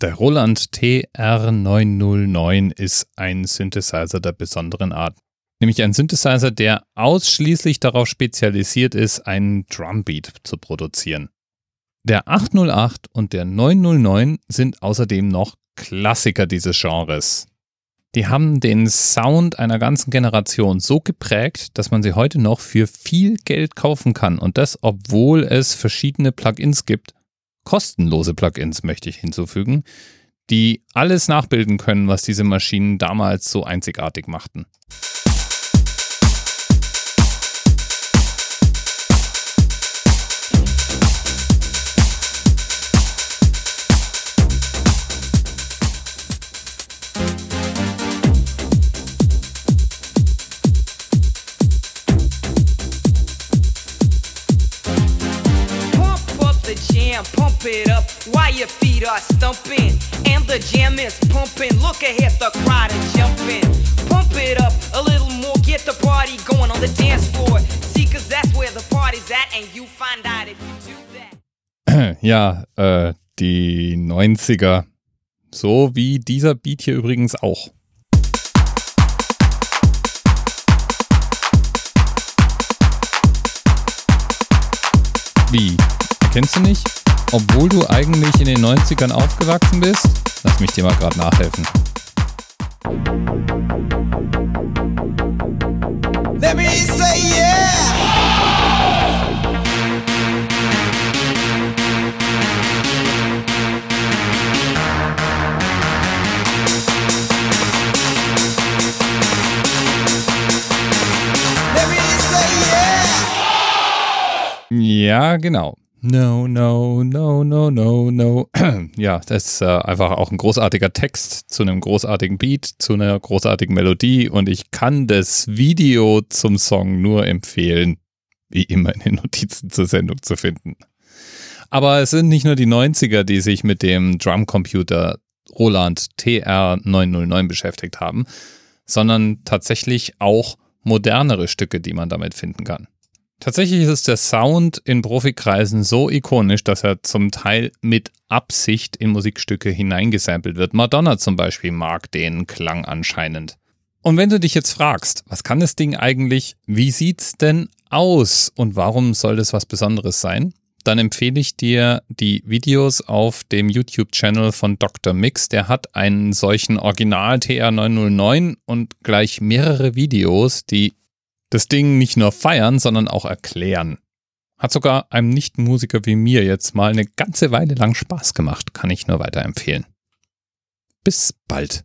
Der Roland TR909 ist ein Synthesizer der besonderen Art. Nämlich ein Synthesizer, der ausschließlich darauf spezialisiert ist, einen Drumbeat zu produzieren. Der 808 und der 909 sind außerdem noch Klassiker dieses Genres. Die haben den Sound einer ganzen Generation so geprägt, dass man sie heute noch für viel Geld kaufen kann und das, obwohl es verschiedene Plugins gibt, kostenlose Plugins möchte ich hinzufügen, die alles nachbilden können, was diese Maschinen damals so einzigartig machten. Pump it up while your feet are stumping. And the jam is pumping. Look ahead, the crowd is jumping. Pump it up a little more, get the party going on the dance floor. See, cause that's where the party's at, and you find out if you do that. Ja, äh, die 90er. So wie dieser Beat hier übrigens auch. Wie? Kennst du nicht? obwohl du eigentlich in den 90ern aufgewachsen bist? Lass mich dir mal gerade nachhelfen. Let me say yeah! Ja, genau. No, no, no, no, no, no. ja, das ist äh, einfach auch ein großartiger Text zu einem großartigen Beat, zu einer großartigen Melodie und ich kann das Video zum Song nur empfehlen, wie immer in den Notizen zur Sendung zu finden. Aber es sind nicht nur die 90er, die sich mit dem Drumcomputer Roland TR909 beschäftigt haben, sondern tatsächlich auch modernere Stücke, die man damit finden kann. Tatsächlich ist der Sound in Profikreisen so ikonisch, dass er zum Teil mit Absicht in Musikstücke hineingesampelt wird. Madonna zum Beispiel mag den Klang anscheinend. Und wenn du dich jetzt fragst, was kann das Ding eigentlich, wie sieht's denn aus und warum soll das was Besonderes sein? Dann empfehle ich dir die Videos auf dem YouTube-Channel von Dr. Mix. Der hat einen solchen Original TR909 und gleich mehrere Videos, die das Ding nicht nur feiern, sondern auch erklären. Hat sogar einem Nicht-Musiker wie mir jetzt mal eine ganze Weile lang Spaß gemacht, kann ich nur weiterempfehlen. Bis bald.